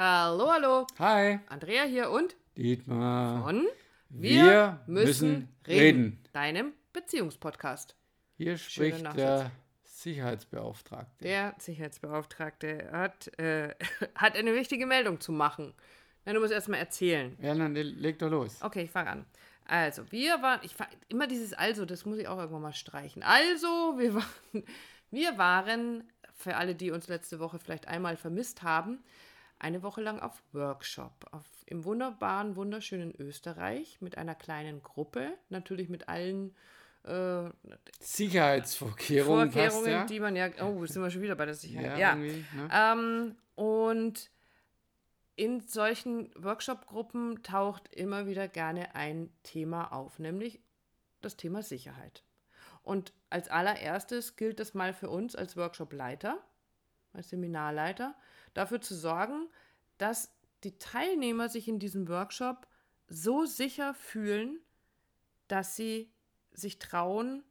Hallo, hallo. Hi, Andrea hier und Dietmar. von Wir müssen reden. Deinem Beziehungspodcast. Hier spricht der Sicherheitsbeauftragte. Der Sicherheitsbeauftragte hat, äh, hat eine wichtige Meldung zu machen. Na, du musst erstmal erzählen. Ja, dann leg doch los. Okay, ich fange an. Also, wir waren, ich fang, immer dieses Also, das muss ich auch irgendwann mal streichen. Also, wir waren, wir waren, für alle, die uns letzte Woche vielleicht einmal vermisst haben, eine Woche lang auf Workshop auf, im wunderbaren, wunderschönen Österreich mit einer kleinen Gruppe, natürlich mit allen äh, Sicherheitsvorkehrungen passt, ja? die man ja, oh, sind wir schon wieder bei der ja, Sicherheit. Ja, irgendwie, ne? ähm, und in solchen Workshop-Gruppen taucht immer wieder gerne ein Thema auf, nämlich das Thema Sicherheit. Und als allererstes gilt es mal für uns als Workshop-Leiter, als Seminarleiter, dafür zu sorgen, dass die Teilnehmer sich in diesem Workshop so sicher fühlen, dass sie sich trauen,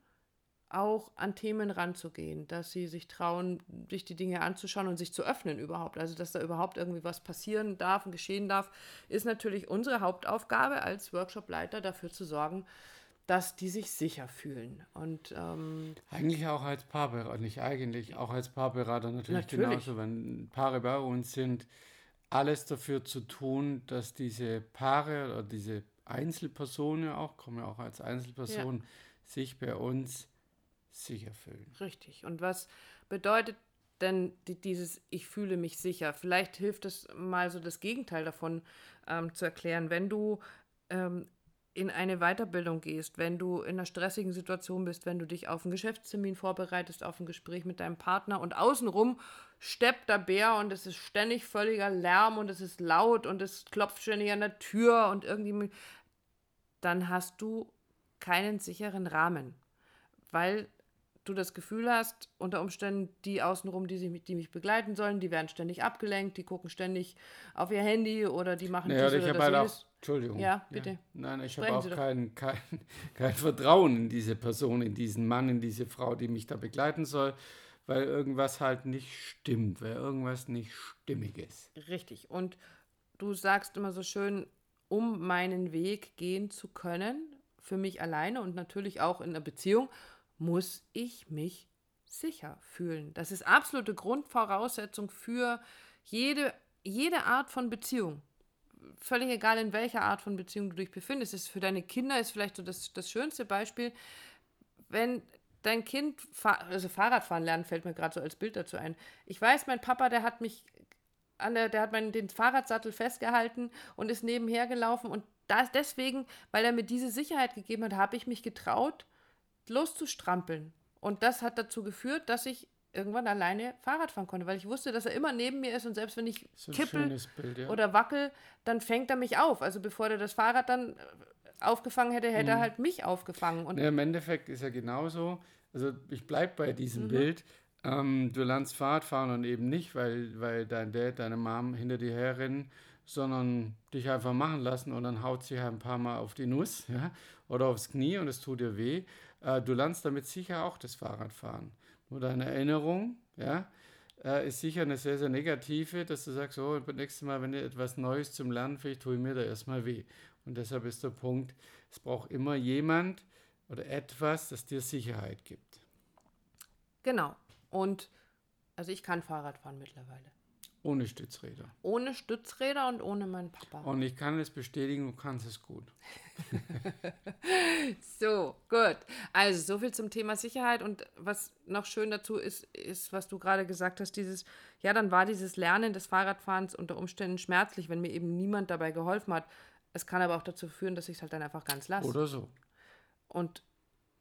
auch an Themen ranzugehen, dass sie sich trauen, sich die Dinge anzuschauen und sich zu öffnen überhaupt. Also, dass da überhaupt irgendwie was passieren darf und geschehen darf, ist natürlich unsere Hauptaufgabe als Workshop-Leiter, dafür zu sorgen, dass die sich sicher fühlen. Und ähm, Eigentlich auch als Paarberater, nicht eigentlich, auch als Paarberater natürlich, Natürlich. genauso. Wenn Paare bei uns sind, alles dafür zu tun, dass diese Paare oder diese Einzelpersonen auch, kommen ja auch als Einzelperson, sich bei uns sicher fühlen. Richtig. Und was bedeutet denn die, dieses Ich fühle mich sicher? Vielleicht hilft es mal so das Gegenteil davon ähm, zu erklären. Wenn du ähm, in eine Weiterbildung gehst, wenn du in einer stressigen Situation bist, wenn du dich auf einen Geschäftstermin vorbereitest, auf ein Gespräch mit deinem Partner und außenrum steppt der Bär und es ist ständig völliger Lärm und es ist laut und es klopft ständig an der Tür und irgendwie, dann hast du keinen sicheren Rahmen, weil du das Gefühl hast, unter Umständen die außenrum, die, sie, die mich begleiten sollen, die werden ständig abgelenkt, die gucken ständig auf ihr Handy oder die machen Naja, ich habe halt auch. Entschuldigung. Ja, bitte. Nein, ich habe auch kein, kein, kein Vertrauen in diese Person, in diesen Mann, in diese Frau, die mich da begleiten soll, weil irgendwas halt nicht stimmt, weil irgendwas nicht stimmig ist. Richtig. Und du sagst immer so schön, um meinen Weg gehen zu können, für mich alleine und natürlich auch in einer Beziehung, muss ich mich sicher fühlen. Das ist absolute Grundvoraussetzung für jede, jede Art von Beziehung. Völlig egal, in welcher Art von Beziehung du dich befindest. Es ist für deine Kinder ist vielleicht so das, das schönste Beispiel, wenn dein Kind, also Fahrradfahren lernen, fällt mir gerade so als Bild dazu ein. Ich weiß, mein Papa, der hat mich an der, der hat meinen, den Fahrradsattel festgehalten und ist nebenher gelaufen und das deswegen, weil er mir diese Sicherheit gegeben hat, habe ich mich getraut, loszustrampeln. Und das hat dazu geführt, dass ich irgendwann alleine Fahrrad fahren konnte, weil ich wusste, dass er immer neben mir ist und selbst wenn ich So kippel Bild, ja. oder wackel, dann fängt er mich auf. Also bevor er das Fahrrad dann äh, aufgefangen hätte, hätte Mhm. er halt mich aufgefangen. Und Ja, Im Endeffekt ist ja genauso. Also ich bleibe bei diesem Mhm. Bild. Ähm, du lernst Fahrrad fahren und eben nicht, weil, weil dein Dad, deine Mom hinter dir herrennen, sondern dich einfach machen lassen und dann haut sie halt ein paar Mal auf die Nuss ja, oder aufs Knie und es tut dir weh. Äh, du lernst damit sicher auch das Fahrradfahren. Nur deine Erinnerung ja, äh, ist sicher eine sehr, sehr negative, dass du sagst, oh, beim nächsten Mal, wenn du etwas Neues zum Lernen, vielleicht tue ich mir da erstmal weh. Und deshalb ist der Punkt, es braucht immer jemand oder etwas, das dir Sicherheit gibt. genau. Und also ich kann Fahrrad fahren mittlerweile. Ohne Stützräder. Ohne Stützräder und ohne meinen Papa. Und ich kann es bestätigen, du kannst es gut. So, gut. Also, so viel zum Thema Sicherheit. Und was noch schön dazu ist, ist, was du gerade gesagt hast, dieses, ja, dann war dieses Lernen des Fahrradfahrens unter Umständen schmerzlich, wenn mir eben niemand dabei geholfen hat. Es kann aber auch dazu führen, dass ich es halt dann einfach ganz lasse. Oder so. Und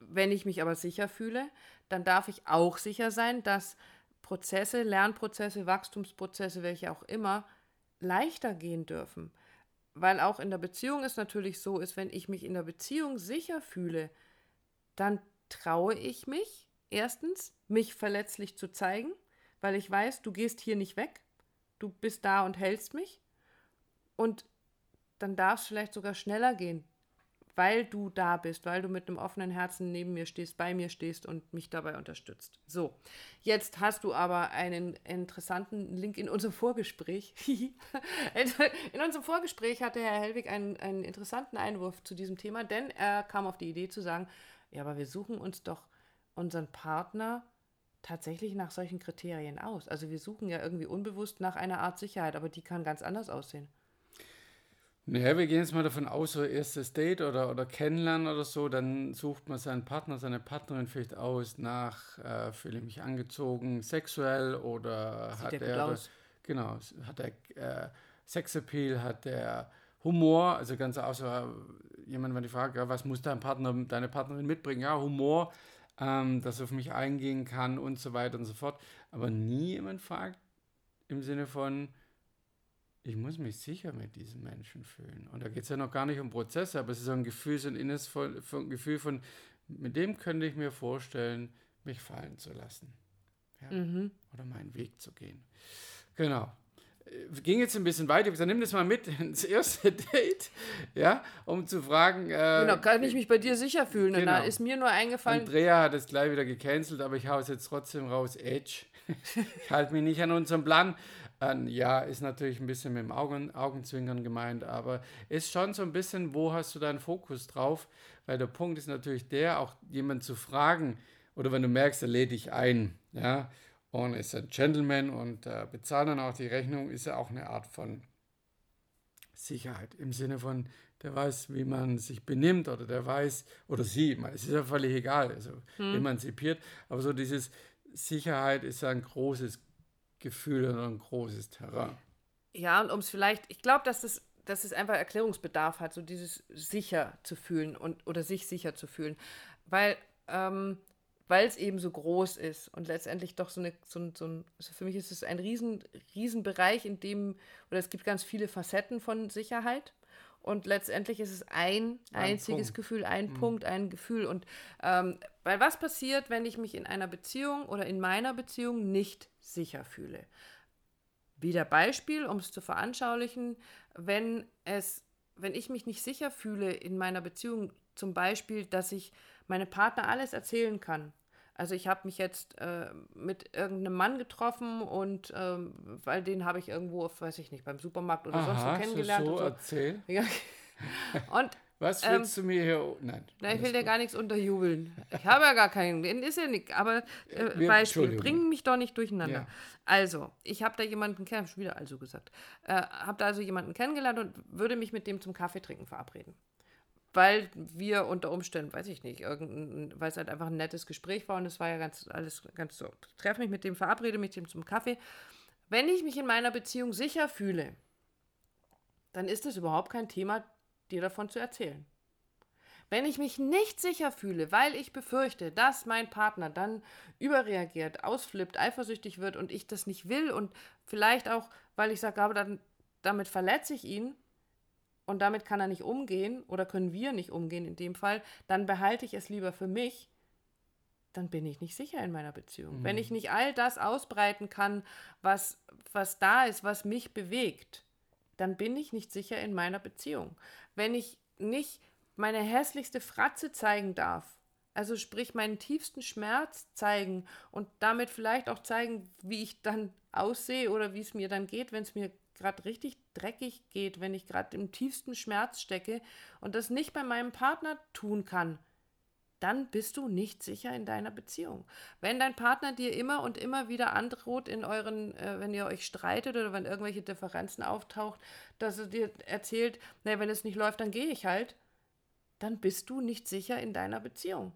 wenn ich mich aber sicher fühle, dann darf ich auch sicher sein, dass Prozesse, Lernprozesse, Wachstumsprozesse, welche auch immer, leichter gehen dürfen. Weil auch in der Beziehung es natürlich so ist, wenn ich mich in der Beziehung sicher fühle, dann traue ich mich, erstens, mich verletzlich zu zeigen, weil ich weiß, du gehst hier nicht weg, du bist da und hältst mich. Und dann darf es vielleicht sogar schneller gehen, weil du da bist, weil du mit einem offenen Herzen neben mir stehst, bei mir stehst und mich dabei unterstützt. So, jetzt hast du aber einen interessanten Link in unserem Vorgespräch. in unserem Vorgespräch hatte Herr Helwig einen, einen interessanten Einwurf zu diesem Thema, denn er kam auf die Idee zu sagen, ja, aber wir suchen uns doch unseren Partner tatsächlich nach solchen Kriterien aus. Also wir suchen ja irgendwie unbewusst nach einer Art Sicherheit, aber die kann ganz anders aussehen. Naja, wir gehen jetzt mal davon aus, so erstes Date oder, oder Kennenlernen oder so, dann sucht man seinen Partner, seine Partnerin vielleicht aus nach, äh, fühle ich mich angezogen, sexuell oder Sieht hat er, aus. genau, hat er äh, Sexappeal, hat der Humor, also ganz außer jemand, wenn ich frage, ja, was muss dein Partner, deine Partnerin mitbringen? Ja, Humor, ähm, dass er auf mich eingehen kann und so weiter und so fort. Aber nie jemand fragt im Sinne von, ich muss mich sicher mit diesem Menschen fühlen. Und da geht es ja noch gar nicht um Prozesse, aber es ist so ein Gefühl, so ein inneres Gefühl von, mit dem könnte ich mir vorstellen, mich fallen zu lassen. Ja? Mhm. Oder meinen Weg zu gehen. Genau. Äh, ging jetzt ein bisschen weiter. Ich gesagt, nimm das mal mit ins erste Date, ja, um zu fragen. Äh, genau, kann ich mich bei dir sicher fühlen? Genau. Und da ist mir nur eingefallen. Andrea hat es gleich wieder gecancelt, aber ich haue es jetzt trotzdem raus. Edge. ich halte mich nicht an unseren Plan. Ein ja, ist natürlich ein bisschen mit dem Augen, Augenzwinkern gemeint, aber ist schon so ein bisschen, wo hast du deinen Fokus drauf? Weil der Punkt ist natürlich der, auch jemand zu fragen, oder wenn du merkst, er lädt dich ein, ja, und ist ein Gentleman und äh, bezahlt dann auch die Rechnung, ist ja auch eine Art von Sicherheit im Sinne von, der weiß, wie man sich benimmt oder der weiß, oder sie, es ist ja völlig egal, also hm. emanzipiert, aber so dieses Sicherheit ist ein großes Gefühl und ein großes Terrain. Ja, und um es vielleicht, ich glaube, dass es, dass es einfach Erklärungsbedarf hat, so dieses sicher zu fühlen und oder sich sicher zu fühlen. Weil ähm, es eben so groß ist und letztendlich doch so eine, so, so ein, also für mich ist es ein riesen, riesen Bereich, in dem, oder es gibt ganz viele Facetten von Sicherheit. Und letztendlich ist es ein, ein einziges Punkt. Gefühl, ein mhm. Punkt, ein Gefühl. Und ähm, weil was passiert, wenn ich mich in einer Beziehung oder in meiner Beziehung nicht sicher fühle? Wieder Beispiel, um es zu veranschaulichen, wenn es, wenn ich mich nicht sicher fühle in meiner Beziehung, zum Beispiel, dass ich meine Partner alles erzählen kann. Also ich habe mich jetzt äh, mit irgendeinem Mann getroffen und ähm, weil den habe ich irgendwo, weiß ich nicht, beim Supermarkt oder Aha, sonst wo kennengelernt. So, so. erzähl. Ja. Und was ähm, willst ähm, du mir hier? Nein. Na, ich will dir gar nichts unterjubeln. Ich habe ja gar keinen. Ist ja nicht. Aber äh, Wir, Beispiel, bring mich doch nicht durcheinander. Ja. Also, ich habe da jemanden kennengelernt, wieder also gesagt, äh, habe da also jemanden kennengelernt und würde mich mit dem zum Kaffee trinken verabreden weil wir unter Umständen, weiß ich nicht, weil es halt einfach ein nettes Gespräch war und es war ja ganz alles ganz so. Treffe mich mit dem, verabrede mich mit dem zum Kaffee. Wenn ich mich in meiner Beziehung sicher fühle, dann ist es überhaupt kein Thema, dir davon zu erzählen. Wenn ich mich nicht sicher fühle, weil ich befürchte, dass mein Partner dann überreagiert, ausflippt, eifersüchtig wird und ich das nicht will und vielleicht auch, weil ich sage, aber dann, damit verletze ich ihn, und damit kann er nicht umgehen oder können wir nicht umgehen in dem Fall, dann behalte ich es lieber für mich, dann bin ich nicht sicher in meiner Beziehung. Mhm. Wenn ich nicht all das ausbreiten kann, was, was da ist, was mich bewegt, dann bin ich nicht sicher in meiner Beziehung. Wenn ich nicht meine hässlichste Fratze zeigen darf, also sprich meinen tiefsten Schmerz zeigen und damit vielleicht auch zeigen, wie ich dann aussehe oder wie es mir dann geht, wenn es mir gerade richtig dreckig geht, wenn ich gerade im tiefsten Schmerz stecke und das nicht bei meinem Partner tun kann, dann bist du nicht sicher in deiner Beziehung. Wenn dein Partner dir immer und immer wieder androht in euren, äh, wenn ihr euch streitet oder wenn irgendwelche Differenzen auftaucht, dass er dir erzählt, naja, wenn es nicht läuft, dann gehe ich halt, dann bist du nicht sicher in deiner Beziehung.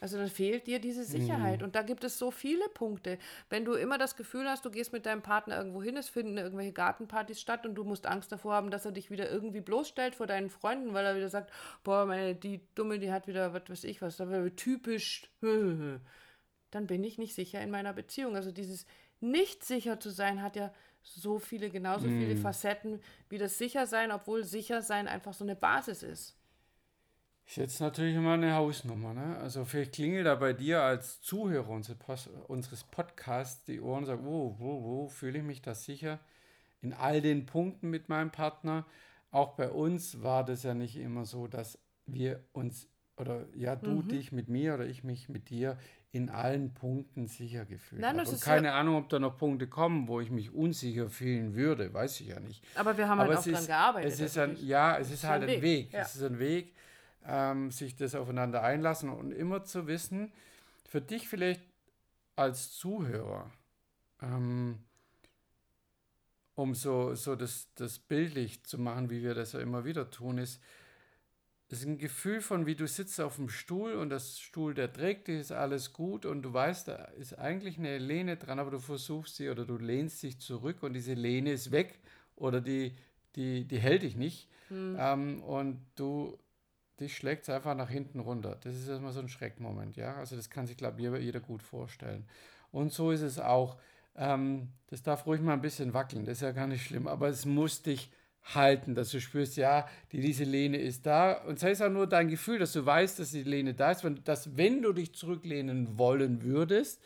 Also dann fehlt dir diese Sicherheit. Mhm. Und da gibt es so viele Punkte. Wenn du immer das Gefühl hast, du gehst mit deinem Partner irgendwo hin, es finden irgendwelche Gartenpartys statt und du musst Angst davor haben, dass er dich wieder irgendwie bloßstellt vor deinen Freunden, weil er wieder sagt, boah, meine, die Dumme, die hat wieder, was weiß ich was, da wäre typisch. Dann bin ich nicht sicher in meiner Beziehung. Also dieses nicht sicher zu sein hat ja so viele, genauso viele mhm. Facetten wie das Sichersein, obwohl Sichersein einfach so eine Basis ist. Ist jetzt natürlich immer eine Hausnummer. Ne? Also vielleicht klingelt da bei dir als Zuhörer unseres Podcasts die Ohren und sagt, wo, wo, wo fühle ich mich da sicher? In all den Punkten mit meinem Partner. Auch bei uns war das ja nicht immer so, dass wir uns, oder ja, du Mhm. dich mit mir oder ich mich mit dir in allen Punkten sicher gefühlt Nein, habe. Und keine Ahnung, ob da noch Punkte kommen, wo ich mich unsicher fühlen würde, weiß ich ja nicht. Aber wir haben Aber halt auch dran ist, gearbeitet. es ist ein, ja, es ist ist halt ein ein Weg, Weg. ja. Es ist ein Weg, ähm, sich das aufeinander einlassen und immer zu wissen, für dich vielleicht als Zuhörer, ähm, um so, so das, das bildlich zu machen, wie wir das ja immer wieder tun, ist, ist ein Gefühl von, wie du sitzt auf dem Stuhl und das Stuhl, der trägt dich, ist alles gut und du weißt, da ist eigentlich eine Lehne dran, aber du versuchst sie oder du lehnst dich zurück und diese Lehne ist weg oder die, die, die hält dich nicht. Ähm, und du, dich schlägt es einfach nach hinten runter. Das ist erstmal so ein Schreckmoment, ja. Also das kann sich, glaube ich, jeder, gut vorstellen. Und so ist es auch. Ähm, das darf ruhig mal ein bisschen wackeln, das ist ja gar nicht schlimm, aber es muss dich halten, dass du spürst, ja, die, diese Lehne ist da. Und sei es auch nur dein Gefühl, dass du weißt, dass die Lehne da ist, wenn, dass wenn du dich zurücklehnen wollen würdest,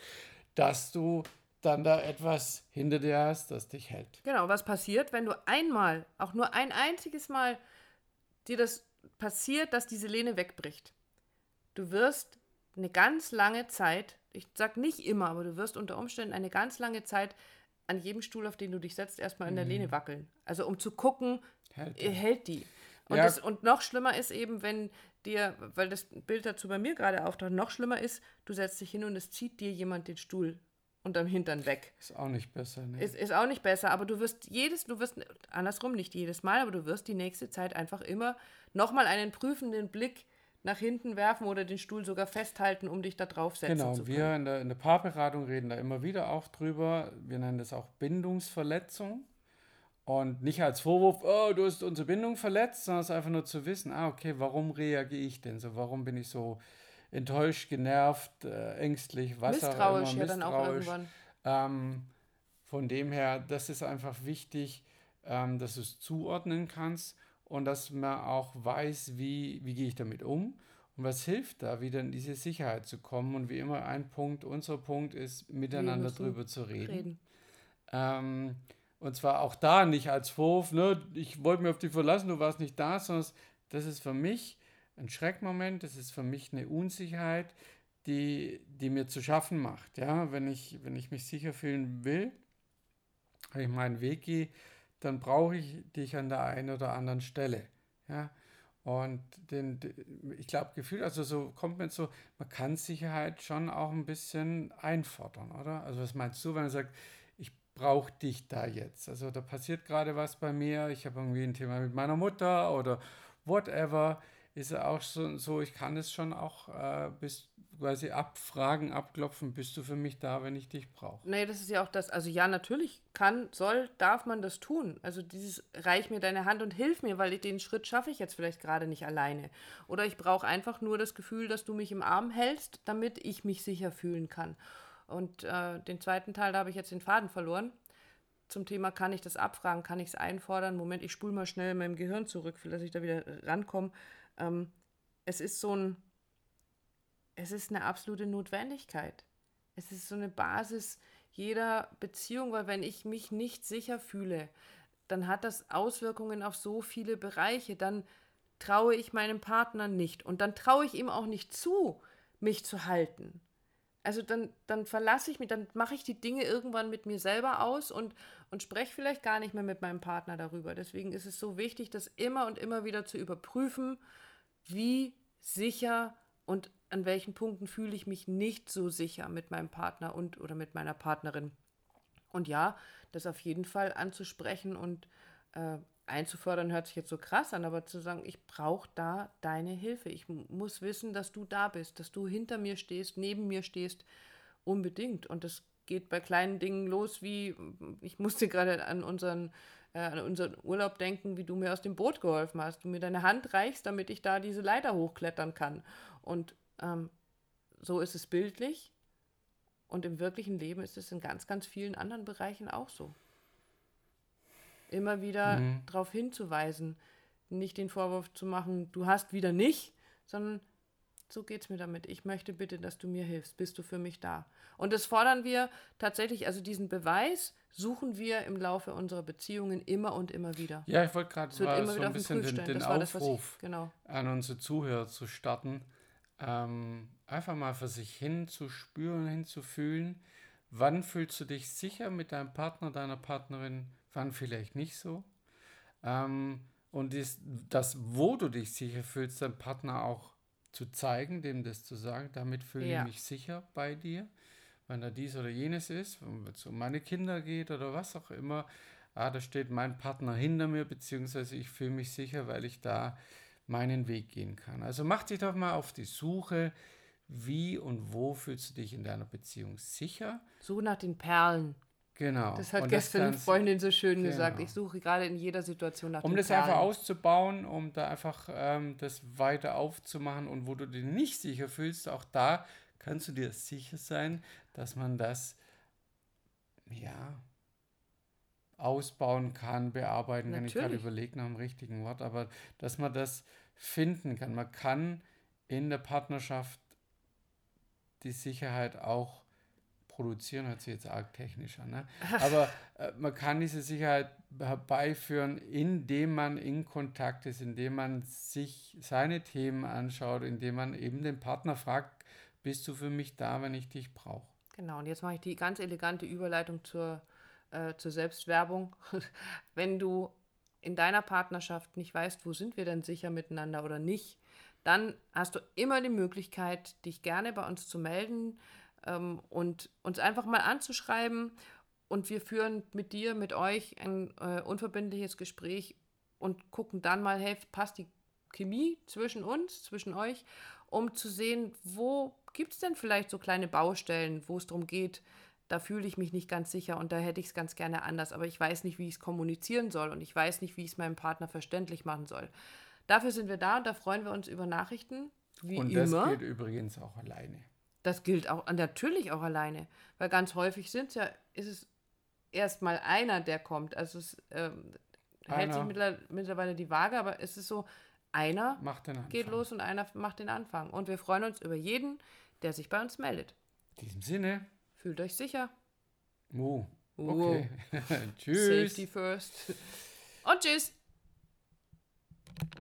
dass du dann da etwas hinter dir hast, das dich hält. Genau, was passiert, wenn du einmal, auch nur ein einziges Mal, dir das passiert, dass diese Lehne wegbricht? Du wirst eine ganz lange Zeit, ich sag nicht immer, aber du wirst unter Umständen eine ganz lange Zeit an jedem Stuhl, auf den du dich setzt, erstmal in der Lehne wackeln. Also um zu gucken, Hält äh, hält die. Und, Ja. das, und noch schlimmer ist eben, wenn dir, weil das Bild dazu bei mir gerade auftaucht, noch schlimmer ist, du setzt dich hin und es zieht dir jemand den Stuhl unterm Hintern weg. Ist auch nicht besser. Ne? Ist, ist auch nicht besser, aber du wirst jedes, du wirst, andersrum nicht jedes Mal, aber du wirst die nächste Zeit einfach immer nochmal einen prüfenden Blick nach hinten werfen oder den Stuhl sogar festhalten, um dich da draufsetzen Genau, zu können. wir in der, in der Paarberatung reden da immer wieder auch drüber. Wir nennen das auch Bindungsverletzung. Und nicht als Vorwurf, oh, du hast unsere Bindung verletzt, sondern es ist einfach nur zu wissen, ah, okay, warum reagiere ich denn so? Warum bin ich so enttäuscht, genervt, äh, ängstlich, was auch Misstrauisch immer, ja dann auch misstrauisch. irgendwann. Ähm, von dem her, das ist einfach wichtig, ähm, dass du es zuordnen kannst und dass man auch weiß, wie, wie gehe ich damit um und was hilft da, wieder in diese Sicherheit zu kommen. Und wie immer ein Punkt, unser Punkt ist, miteinander drüber zu reden. Reden. Ähm, und zwar auch da nicht als Vorwurf, ne, ich wollte mich auf dich verlassen, du warst nicht da, sondern das ist für mich ein Schreckmoment, das ist für mich eine Unsicherheit, die, die mir zu schaffen macht. Ja? Wenn, ich, wenn ich mich sicher fühlen will, wenn ich meinen Weg gehe, dann brauche ich dich an der einen oder anderen Stelle. Ja? Und den, ich glaube, Gefühl, also so kommt mir so, man kann Sicherheit schon auch ein bisschen einfordern, oder? Also was meinst du, wenn man sagt, ich brauche dich da jetzt? Also da passiert gerade was bei mir, ich habe irgendwie ein Thema mit meiner Mutter oder whatever, ist auch so, so ich kann es schon auch äh, bis quasi abfragen, abklopfen, bist du für mich da, wenn ich dich brauche? Nee, das ist ja auch das. Also ja, natürlich kann, soll, darf man das tun. Also dieses reich mir deine Hand und hilf mir, weil den Schritt schaffe ich jetzt vielleicht gerade nicht alleine. Oder ich brauche einfach nur das Gefühl, dass du mich im Arm hältst, damit ich mich sicher fühlen kann. Und äh, den zweiten Teil, da habe ich jetzt den Faden verloren. Zum Thema, kann ich das abfragen, kann ich es einfordern? Moment, ich spule mal schnell in meinem Gehirn zurück, dass ich da wieder rankomme. Ähm, es ist so ein, es ist eine absolute Notwendigkeit. Es ist so eine Basis jeder Beziehung, weil wenn ich mich nicht sicher fühle, dann hat das Auswirkungen auf so viele Bereiche. Dann traue ich meinem Partner nicht und dann traue ich ihm auch nicht zu, mich zu halten. Also dann, dann verlasse ich mich, dann mache ich die Dinge irgendwann mit mir selber aus und, und spreche vielleicht gar nicht mehr mit meinem Partner darüber. Deswegen ist es so wichtig, das immer und immer wieder zu überprüfen, wie sicher und an welchen Punkten fühle ich mich nicht so sicher mit meinem Partner und oder mit meiner Partnerin. Und ja, das auf jeden Fall anzusprechen und äh, einzufordern, hört sich jetzt so krass an, aber zu sagen, ich brauche da deine Hilfe. Ich mu- muss wissen, dass du da bist, dass du hinter mir stehst, neben mir stehst, unbedingt. Und das geht bei kleinen Dingen los, wie ich musste gerade an unseren, äh, an unseren Urlaub denken, wie du mir aus dem Boot geholfen hast, du mir deine Hand reichst, damit ich da diese Leiter hochklettern kann. Und ähm, so ist es bildlich. Und im wirklichen Leben ist es in ganz, ganz vielen anderen Bereichen auch so. Immer wieder Mhm. darauf hinzuweisen, nicht den Vorwurf zu machen, du hast wieder nicht, sondern so geht es mir damit. Ich möchte bitte, dass du mir hilfst. Bist du für mich da? Und das fordern wir tatsächlich, also diesen Beweis suchen wir im Laufe unserer Beziehungen immer und immer wieder. Ja, ich wollte gerade so ein bisschen den, den Aufruf ich, genau. an unsere Zuhörer zu starten, ähm, einfach mal für sich hinzuspüren, hinzufühlen. Wann fühlst du dich sicher mit deinem Partner, deiner Partnerin, wann vielleicht nicht so? Ähm, und dies, das, wo du dich sicher fühlst, deinem Partner auch zu zeigen, dem das zu sagen, damit fühle ja. ich mich sicher bei dir, wenn da dies oder jenes ist, wenn es um meine Kinder geht oder was auch immer. Ah, da steht mein Partner hinter mir, beziehungsweise ich fühle mich sicher, weil ich da meinen Weg gehen kann. Also mach dich doch mal auf die Suche, wie und wo fühlst du dich in deiner Beziehung sicher. Suche nach den Perlen. Genau. Das hat und gestern eine Freundin so schön genau. gesagt. Ich suche gerade in jeder Situation nach Um das Perlen. einfach auszubauen, um da einfach ähm, das weiter aufzumachen und wo du dich nicht sicher fühlst, auch da kannst du dir sicher sein, dass man das ja ausbauen kann, bearbeiten Natürlich. kann. Ich gerade überlegt nach dem richtigen Wort, aber dass man das finden kann. Man kann in der Partnerschaft die Sicherheit auch produzieren, hört sich jetzt arg technisch an. Ne? Aber äh, man kann diese Sicherheit herbeiführen, indem man in Kontakt ist, indem man sich seine Themen anschaut, indem man eben den Partner fragt, bist du für mich da, wenn ich dich brauche? Genau, und jetzt mache ich die ganz elegante Überleitung zur, äh, zur Selbstwerbung. wenn du in deiner Partnerschaft nicht weißt, wo sind wir denn sicher miteinander oder nicht, dann hast du immer die Möglichkeit, dich gerne bei uns zu melden ähm, und uns einfach mal anzuschreiben. Und wir führen mit dir, mit euch ein äh, unverbindliches Gespräch und gucken dann mal, hey, passt die Chemie zwischen uns, zwischen euch, um zu sehen, wo gibt es denn vielleicht so kleine Baustellen, wo es darum geht, da fühle ich mich nicht ganz sicher und da hätte ich es ganz gerne anders, aber ich weiß nicht, wie ich es kommunizieren soll und ich weiß nicht, wie ich es meinem Partner verständlich machen soll. Dafür sind wir da und da freuen wir uns über Nachrichten. Wie und das immer. gilt übrigens auch alleine. Das gilt auch natürlich auch alleine, weil ganz häufig sind ja, ist es erstmal einer, der kommt. Also es ähm, hält sich mittlerweile die Waage, aber es ist so, einer geht los und einer macht den Anfang. Und wir freuen uns über jeden, der sich bei uns meldet. In diesem Sinne. Fühlt euch sicher. Oh, okay. tschüss. Safety first. Und tschüss.